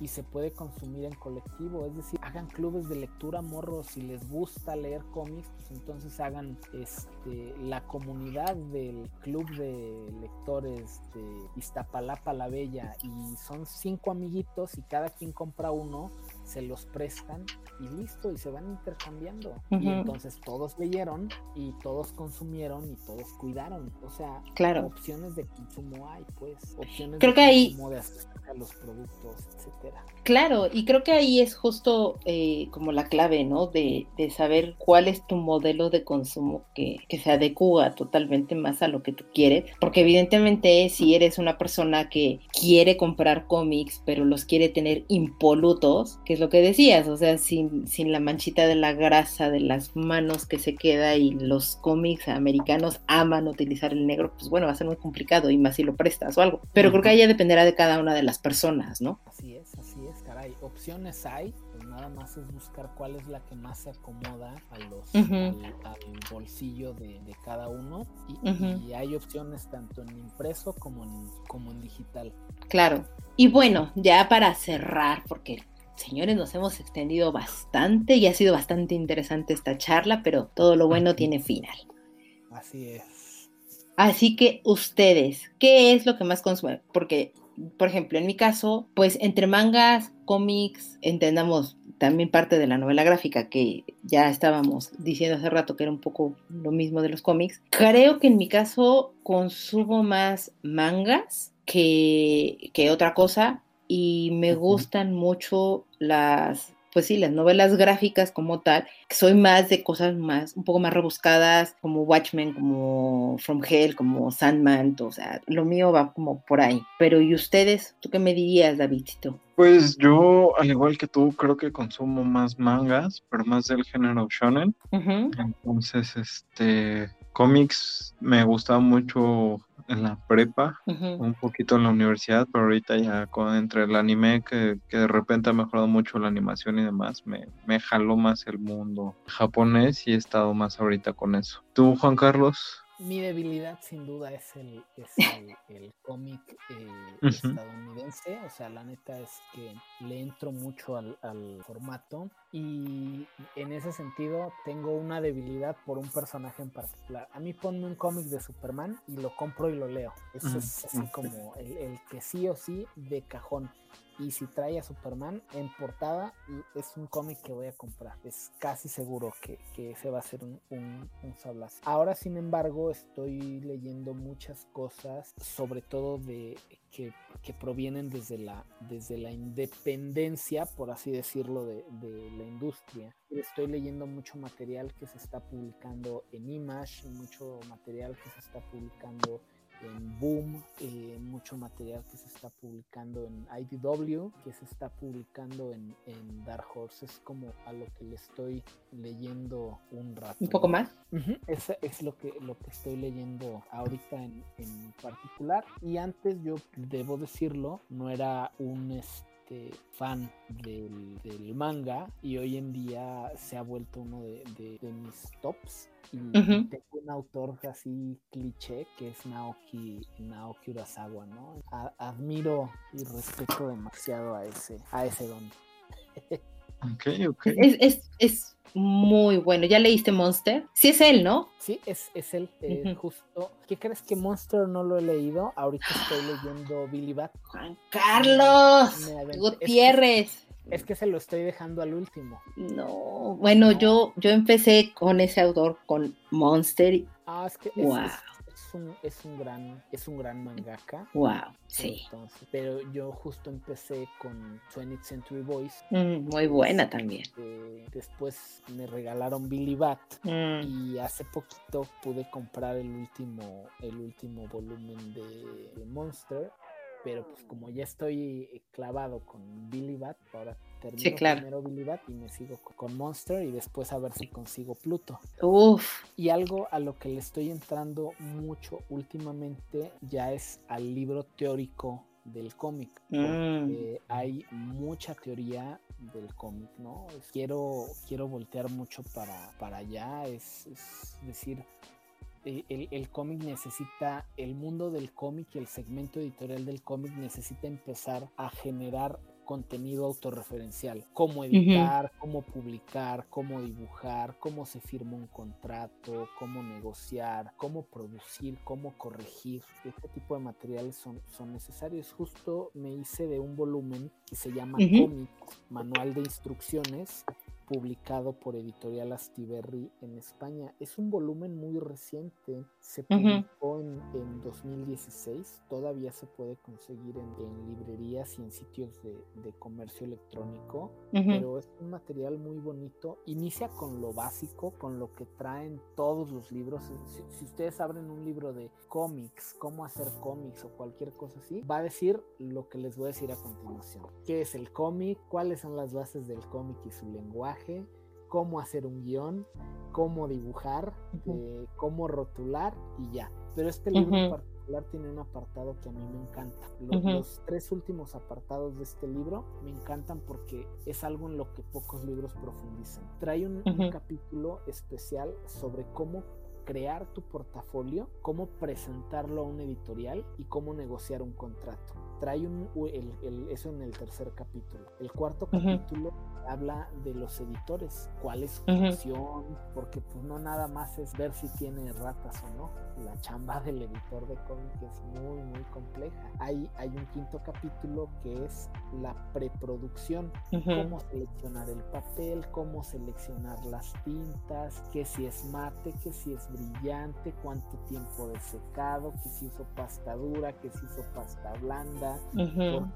y se puede consumir en colectivo, es decir, hagan clubes de lectura morros, si les gusta leer cómics, pues entonces hagan este la comunidad del club de lectores de Iztapalapa la Bella y son cinco amiguitos y cada quien compra uno, se los prestan y listo, y se van intercambiando. Y entonces todos leyeron y todos consumieron y todos cuidaron. O sea, claro. opciones de consumo hay, pues, opciones Creo de que consumo de los productos, etcétera. Claro, y creo que ahí es justo eh, como la clave, ¿no? De, de, saber cuál es tu modelo de consumo que, que, se adecua totalmente más a lo que tú quieres, porque evidentemente si eres una persona que quiere comprar cómics, pero los quiere tener impolutos, que es lo que decías, o sea, sin, sin la manchita de la grasa de las manos que se queda y los cómics americanos aman utilizar el negro, pues bueno, va a ser muy complicado y más si lo prestas o algo, pero creo que ahí ya dependerá de cada una de las personas, ¿no? Así es, así es, caray. Opciones hay, pues nada más es buscar cuál es la que más se acomoda a los, al, bolsillo de, cada uno. Y, hay opciones tanto en impreso como en, como en digital. Claro. Y bueno, ya para cerrar, porque señores, nos hemos extendido bastante y ha sido bastante interesante esta charla, pero todo lo bueno tiene final. Así es. Así que ustedes, ¿qué es lo que más consumen? Porque por ejemplo, en mi caso, pues entre mangas, cómics, entendamos también parte de la novela gráfica que ya estábamos diciendo hace rato que era un poco lo mismo de los cómics. Creo que en mi caso consumo más mangas que, que otra cosa y me gustan mucho las pues sí, las novelas gráficas como tal, soy más de cosas más, un poco más rebuscadas, como Watchmen, como From Hell, como Sandman, o sea, lo mío va como por ahí. Pero ¿y ustedes? ¿Tú qué me dirías, Davidito? Pues yo, al igual que tú, creo que consumo más mangas, pero más del género shonen. Entonces, este, cómics me gustaba mucho en la prepa, un poquito en la universidad, pero ahorita ya con, entre el anime que, de repente ha mejorado mucho la animación y demás, me, me jaló más el mundo japonés y he estado más ahorita con eso. ¿Tú, Juan Carlos? Mi debilidad sin duda es el, el, <laughs> cómic eh, estadounidense, o sea, la neta es que le entro mucho al, formato. Y en ese sentido tengo una debilidad por un personaje en particular. A mí ponme un cómic de Superman y lo compro y lo leo. Eso es así como el, el que sí o sí de cajón y si trae a Superman en portada, es un cómic que voy a comprar. Es casi seguro que, que ese va a ser un, un, sablazo. Ahora, sin embargo, estoy leyendo muchas cosas, sobre todo de que, que, provienen desde la, desde la independencia, por así decirlo, de, de, la industria. Estoy leyendo mucho material que se está publicando en Image, mucho material que se está publicando en Boom, eh, mucho material que se está publicando en IDW, que se está publicando en, Dark Horse, es como a lo que le estoy leyendo un rato. ¿Un poco más? Eso es lo que, lo que estoy leyendo ahorita en, particular. Y antes yo debo decirlo, no era un... Este, fan del, manga y hoy en día se ha vuelto uno de, mis tops. Y tengo un autor así cliché que es Naoki, Naoki Urasawa, ¿no? admiro y respeto demasiado a ese, a ese don. <laughs> Ok, ok. Es, es, muy bueno. ¿Ya leíste Monster? Sí es él, ¿no? Sí, es, es él. Eh, justo. ¿Qué crees que Monster no lo he leído? Ahorita estoy leyendo Billy Bat. Juan Carlos Gutiérrez. Es que, se lo estoy dejando al último. No, bueno, yo yo empecé con ese autor, con Monster. Ah, es que wow es un, gran, es un gran mangaka. Wow, sí. pero yo justo empecé con 20th Century Boys. Mm, muy buena también. después me regalaron Billy Bat mm. y hace poquito pude comprar el último, el último volumen de Monster pero pues como ya estoy clavado con Billy Bat, ahora termino primero Billy Bat y me sigo con Monster y después a ver si consigo Pluto. Uf. Y algo a lo que le estoy entrando mucho últimamente ya es al libro teórico del cómic. Mm. hay mucha teoría del cómic, ¿no? Quiero, quiero voltear mucho para, para allá, es decir, eh, el, cómic necesita, el mundo del cómic y el segmento editorial del cómic necesita empezar a generar contenido autorreferencial, cómo editar, cómo publicar, cómo dibujar, cómo se firma un contrato, cómo negociar, cómo producir, cómo corregir. Este tipo de materiales son, son necesarios. Justo me hice de un volumen que se llama Cómic, Manual de Instrucciones, publicado por Editorial Astiberri en España. Es un volumen muy reciente, se publicó en, en, 2016, todavía se puede conseguir en, librerías y en sitios de, comercio electrónico, pero es un material muy bonito. Inicia con lo básico, con lo que traen todos los libros. Si, si ustedes abren un libro de cómics, cómo hacer cómics o cualquier cosa así, va a decir lo que les voy a decir a continuación. ¿Qué es el cómic? ¿Cuáles son las bases del cómic y su lenguaje? Cómo hacer un guion, cómo dibujar, eh, cómo rotular y ya. Pero este libro en particular tiene un apartado que a mí me encanta. Los, tres últimos apartados de este libro me encantan porque es algo en lo que pocos libros profundizan. Trae un capítulo especial sobre cómo crear tu portafolio, cómo presentarlo a un editorial y cómo negociar un contrato. Trae un, eso en el tercer capítulo. El cuarto capítulo habla de los editores, cuál es su función, porque pues no nada más es ver si tiene ratas o no. La chamba del editor de cómic es muy, muy compleja. Hay, hay un quinto capítulo que es la preproducción, cómo seleccionar el papel, cómo seleccionar las tintas, que si es mate, que si es brillante, cuánto tiempo de secado, que si uso pasta dura, que si uso pasta blanda, uh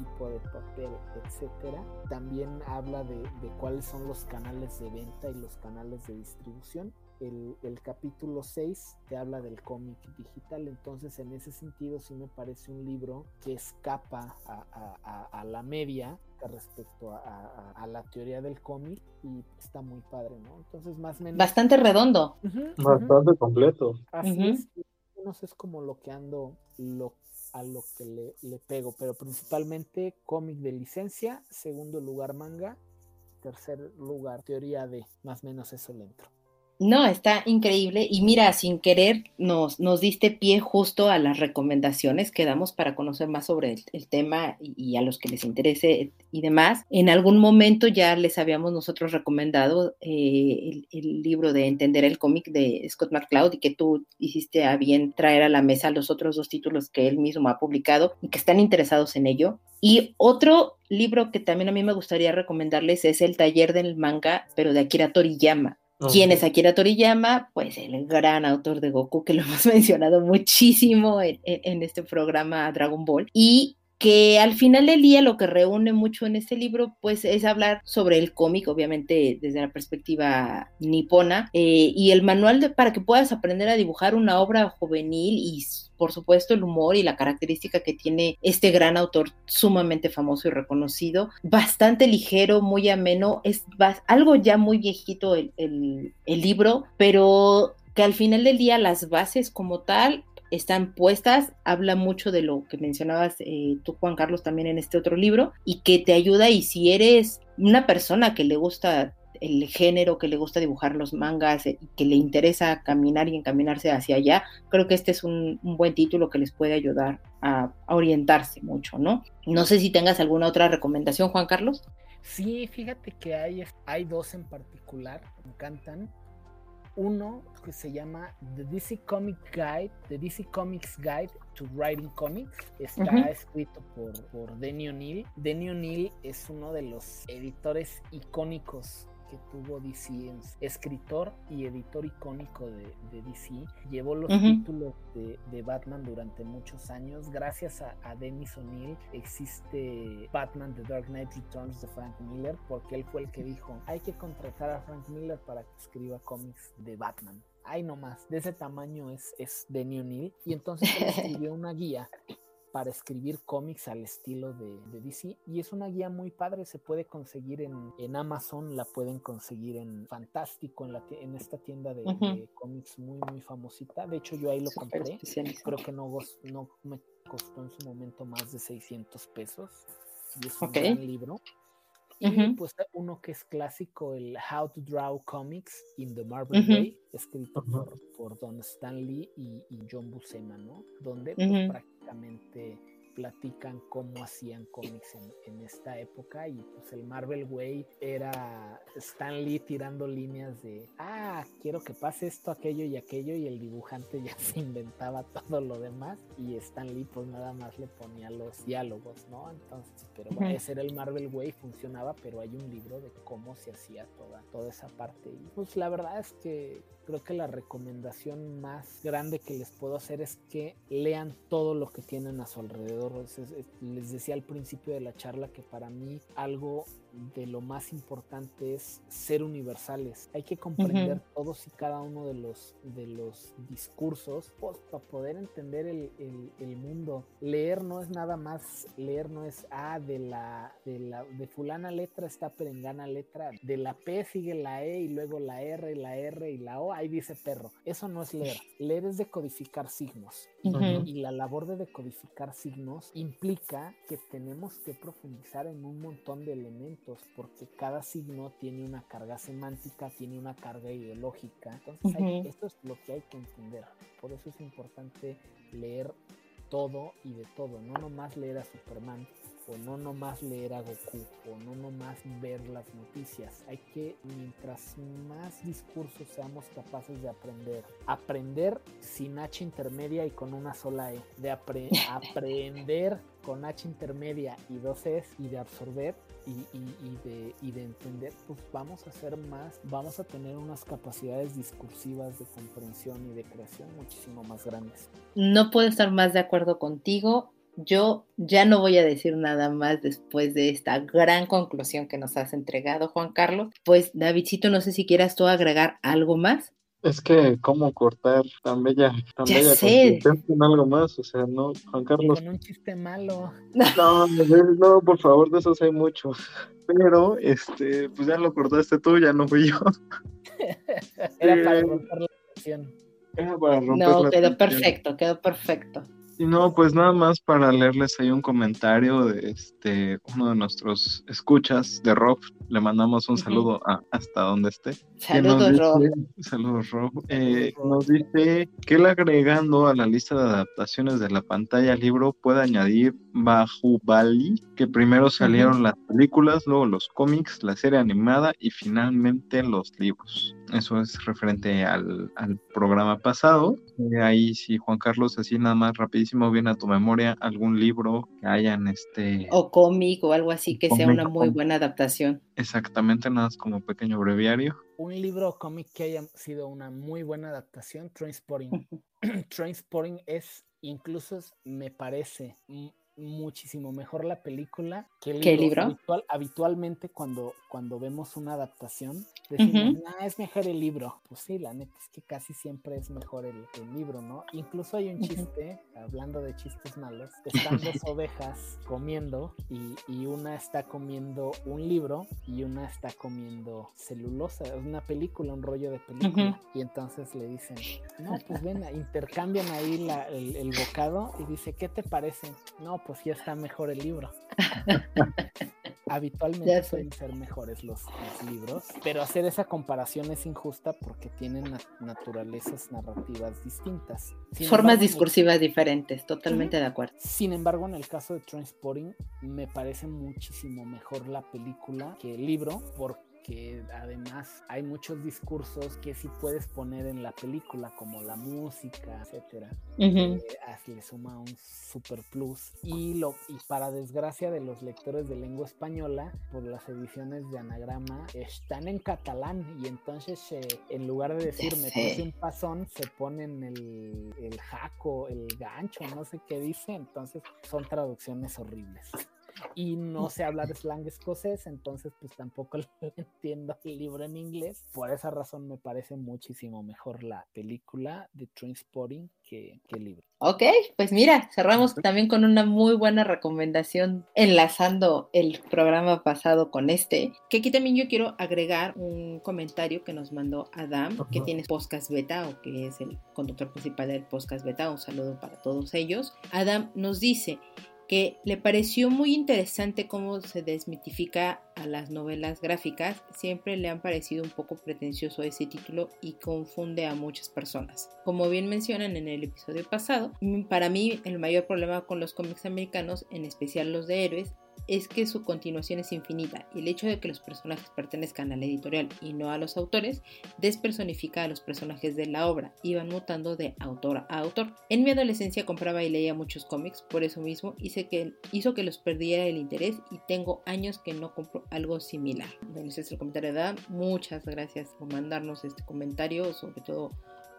tipo de papel, etcétera. También habla de, cuáles son los canales de venta y los canales de distribución. El, capítulo 6 te habla del cómic digital, entonces en ese sentido sí me parece un libro que escapa a, la media respecto a, la teoría del cómic y está muy padre, ¿no? Entonces más o menos... Bastante redondo. Bastante completo. Así es, menos es como lo que ando, lo a lo que le, le pego, pero principalmente cómic de licencia, segundo lugar manga, tercer lugar teoría de, más o menos eso le entro. No, está increíble. Y mira, sin querer, nos, nos diste pie justo a las recomendaciones que damos para conocer más sobre el, tema y, a los que les interese y demás. En algún momento ya les habíamos nosotros recomendado eh, el, libro de Entender el cómic de Scott McCloud y que tú hiciste a bien traer a la mesa los otros dos títulos que él mismo ha publicado y que están interesados en ello. Y otro libro que también a mí me gustaría recomendarles es El taller del manga, pero de Akira Toriyama. ¿Quién es Akira Toriyama? Pues el gran autor de Goku, que lo hemos <laughs> mencionado muchísimo en, este programa Dragon Ball. Y que al final del día lo que reúne mucho en este libro pues es hablar sobre el cómic, obviamente desde la perspectiva nipona, eh, y el manual de, para que puedas aprender a dibujar una obra juvenil y por supuesto el humor y la característica que tiene este gran autor sumamente famoso y reconocido, bastante ligero, muy ameno, es algo ya muy viejito el, el libro, pero que al final del día las bases como tal están puestas, habla mucho de lo que mencionabas eh, tú, Juan Carlos, también en este otro libro, y que te ayuda y si eres una persona que le gusta el género, que le gusta dibujar los mangas, y que le interesa caminar y encaminarse hacia allá, creo que este es un, buen título que les puede ayudar a, a, orientarse mucho, ¿no? No sé si tengas alguna otra recomendación, Juan Carlos. Sí, fíjate que hay, hay dos en particular, me encantan. Uno que se llama The DC Comic Guide, The DC Comics Guide to Writing Comics. Está escrito por, por Denny O'Neill. Denny O'Neill es uno de los editores icónicos que tuvo DC, escritor y editor icónico de, DC, llevó los títulos de, Batman durante muchos años. Gracias a, Dennis O'Neill existe Batman The Dark Knight Returns de Frank Miller, porque él fue el que dijo, hay que contratar a Frank Miller para que escriba cómics de Batman. Ay, no más, de ese tamaño es, es Denny O'Neill. Y entonces él <laughs> escribió una guía para escribir cómics al estilo de, DC. Y es una guía muy padre, se puede conseguir en, Amazon, la pueden conseguir en Fantástico, en, la, en esta tienda de, cómics muy, muy famosita. De hecho, yo ahí lo compré. Creo que no, no me costó en su momento más de 600 pesos. Y es un gran libro. Y pues uno que es clásico, el How to Draw Comics in the Marvel Way, escrito por, Don Stan Lee y, John Buscema, ¿no? Donde pues, prácticamente platican cómo hacían cómics en, esta época y pues el Marvel Way era Stan Lee tirando líneas de, ah, quiero que pase esto, aquello y aquello y el dibujante ya <laughs> se inventaba todo lo demás y Stan Lee pues nada más le ponía los diálogos, ¿no? Entonces, pero bueno, ese era el Marvel Way, funcionaba, pero hay un libro de cómo se hacía toda, toda esa parte y pues la verdad es que creo que la recomendación más grande que les puedo hacer es que lean todo lo que tienen a su alrededor. Les decía al principio de la charla que para mí algo de lo más importante es ser universales. Hay que comprender todos y cada uno de los, de los discursos pues, para poder entender el, mundo. Leer no es nada más, leer no es, ah, de la, de la, de fulana letra está perengana letra, de la P sigue la E y luego la R, la R y la O, ahí dice perro. Eso no es leer. Leer es decodificar signos. Y la labor de decodificar signos implica que tenemos que profundizar en un montón de elementos porque cada signo tiene una carga semántica, tiene una carga ideológica. Entonces, esto es lo que hay que entender. Por eso es importante leer todo y de todo, no nomás leer a Superman, o no nomás leer a Goku, o no nomás ver las noticias. Hay que, mientras más discursos seamos capaces de aprender, aprender sin H intermedia y con una sola E, de <laughs> aprender con H intermedia y dos E's y de absorber y, de, y de entender, pues vamos a hacer más, vamos a tener unas capacidades discursivas de comprensión y de creación muchísimo más grandes. No puedo estar más de acuerdo contigo. Yo ya no voy a decir nada más después de esta gran conclusión que nos has entregado, Juan Carlos. Pues, Davidcito, no sé si quieras tú agregar algo más. Es que, ¿cómo cortar tan bella, tan ya bella sé. con algo más? O sea, no, Juan Carlos. con un chiste malo. <laughs> No, no, por favor, de esos hay muchos. Pero, este, pues ya lo cortaste tú, ya no fui yo. <laughs> Era para romper la tensión. Era para romper no, quedó perfecto, quedó perfecto. Y no, pues nada más para leerles ahí un comentario de este uno de nuestros escuchas de Rob. Le mandamos un saludo a, hasta donde esté. Saludos, Rob. Saludos, Rob. Eh, nos dice que él agregando a la lista de adaptaciones de la pantalla libro puede añadir Bali, que primero salieron las películas, luego los cómics, la serie animada y finalmente los libros. Eso es referente al, programa pasado. Eh, ahí sí, Juan Carlos, así nada más rapidísimo, viene a tu memoria algún libro que hayan este... O cómic o algo así que sea una muy buena adaptación. Exactamente, nada más como pequeño breviario. Un libro cómic que haya sido una muy buena adaptación, Trainspotting. <laughs> Trainspotting es, incluso me parece, muchísimo mejor la película que el ¿Qué libro. libro? habitualmente cuando, cuando vemos una adaptación, decimos, Ujú. "Ah, es mejor el libro. Pues sí, la neta es que casi siempre es mejor el, el libro, ¿no? Incluso hay un chiste, hablando de chistes malos, están dos <laughs> ovejas comiendo y, y una está comiendo un libro y una está comiendo celulosa, una película, un rollo de película. Y entonces le dicen, no, pues ven, intercambian ahí la- el, el bocado y dice, ¿qué te parece? No, pues ya está mejor el libro. <laughs> Habitualmente suelen ser mejores los, los libros, pero hacer esa comparación es injusta porque tienen na- naturalezas narrativas distintas. Sin Formas embargo, discursivas diferentes, totalmente de acuerdo. sin embargo, en el caso de Transporting, me parece muchísimo mejor la película que el libro, porque además hay muchos discursos que sí puedes poner en la película, como la música, etcétera. Ujú. Eh, así le suma un super plus. Y, lo, y para desgracia de los lectores de lengua española, por las ediciones de anagrama están en catalán y entonces eh, en lugar de decir me puse un pasón, se ponen el, el jaco, el gancho, no sé qué dice, entonces son traducciones horribles. Y no sé hablar slang escocés, entonces pues tampoco <laughs> entiendo el libro en inglés. Por esa razón me parece muchísimo mejor la película de Trainspotting que, que el libro. Ok, pues mira, cerramos también con una muy buena recomendación enlazando el programa pasado con este, que aquí también yo quiero agregar un comentario que nos mandó Adam, que Ajá. tiene podcast beta o que es el conductor principal del podcast beta, un saludo para todos ellos. Adam nos dice que le pareció muy interesante cómo se desmitifica a las novelas gráficas. Siempre le han parecido un poco pretencioso ese título y confunde a muchas personas. Como bien mencionan en el episodio pasado, para mí el mayor problema con los cómics americanos, en especial los de héroes, es que su continuación es infinita y el hecho de que los personajes pertenezcan a la editorial y no a los autores despersonifica a los personajes de la obra y van mutando de autor a autor. En mi adolescencia compraba y leía muchos cómics, por eso mismo hice que, hizo que los perdiera el interés y tengo años que no compro algo similar. Bueno, ese es el comentario de Adam. Muchas gracias por mandarnos este comentario, sobre todo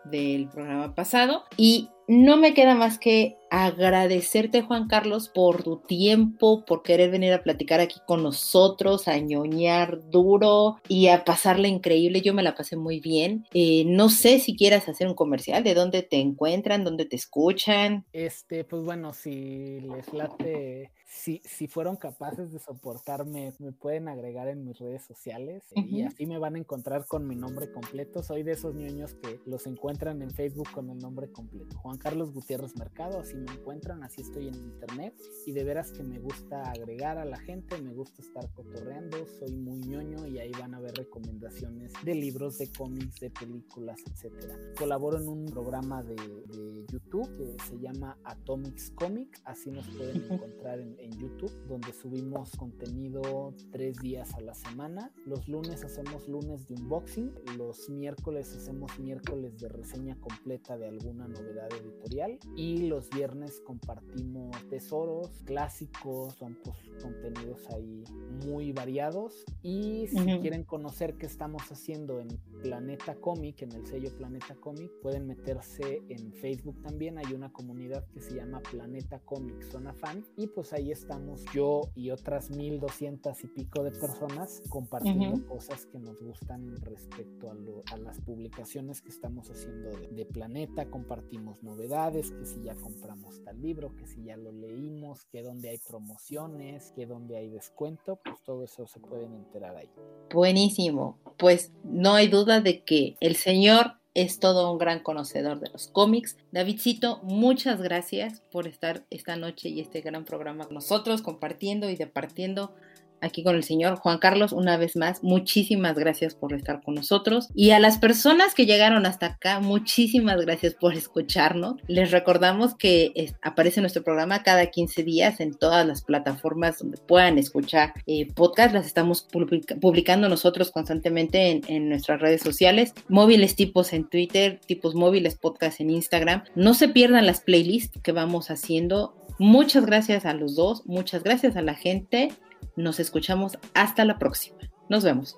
del programa pasado. Y no me queda más que agradecerte, Juan Carlos, por tu tiempo, por querer venir a platicar aquí con nosotros, a ñoñar duro y a pasarla increíble. Yo me la pasé muy bien. Eh, no sé si quieras hacer un comercial, de dónde te encuentran, dónde te escuchan. Este, pues bueno, si les late, si, si fueron capaces de soportarme, me pueden agregar en mis redes sociales eh, y Ujú. así me van a encontrar con mi nombre completo. Soy de esos niños que los encuentran en Facebook con el nombre completo. Juan Carlos Gutiérrez Mercado, así me encuentran, así estoy en internet y de veras que me gusta agregar a la gente, me gusta estar cotorreando, soy muy ñoño y ahí van a ver recomendaciones de libros, de cómics, de películas, etcétera. Colaboro en un programa de, de YouTube que se llama Atomics Comic, así nos pueden <laughs> encontrar en, en YouTube, donde subimos contenido tres días a la semana. Los lunes hacemos lunes de unboxing, los miércoles hacemos miércoles de reseña completa de alguna novedad editorial y los viernes compartimos tesoros clásicos, son pues contenidos ahí muy variados y si quieren conocer qué estamos haciendo en Planeta Comic, en el sello Planeta Comic, pueden meterse en Facebook también, hay una comunidad que se llama Planeta Comic Zona Fan y pues ahí estamos yo y otras 1200 y pico de personas compartiendo cosas que nos gustan respecto a, lo- a las publicaciones que estamos haciendo de, de Planeta, compartimos novedades, que si ya compramos tal libro, que si ya lo leímos, que donde hay promociones, que donde hay descuento, pues todo eso se pueden enterar ahí. Buenísimo. Pues no hay de que el señor es todo un gran conocedor de los cómics. Davidcito, muchas gracias por estar esta noche y este gran programa con nosotros, compartiendo y departiendo aquí con el señor Juan Carlos. Una vez más, muchísimas gracias por estar con nosotros. Y a las personas que llegaron hasta acá, muchísimas gracias por escucharnos. Les recordamos que es- aparece nuestro programa cada 15 días en todas las plataformas donde puedan escuchar eh, podcast. Las estamos publica- publicando nosotros constantemente en, en nuestras redes sociales. Móviles tipos en Twitter, tipos móviles podcast en Instagram. No se pierdan las playlists que vamos haciendo. Muchas gracias a los dos, muchas gracias a la gente. Nos escuchamos hasta la próxima. Nos vemos.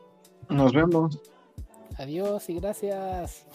Nos vemos. Adiós y gracias.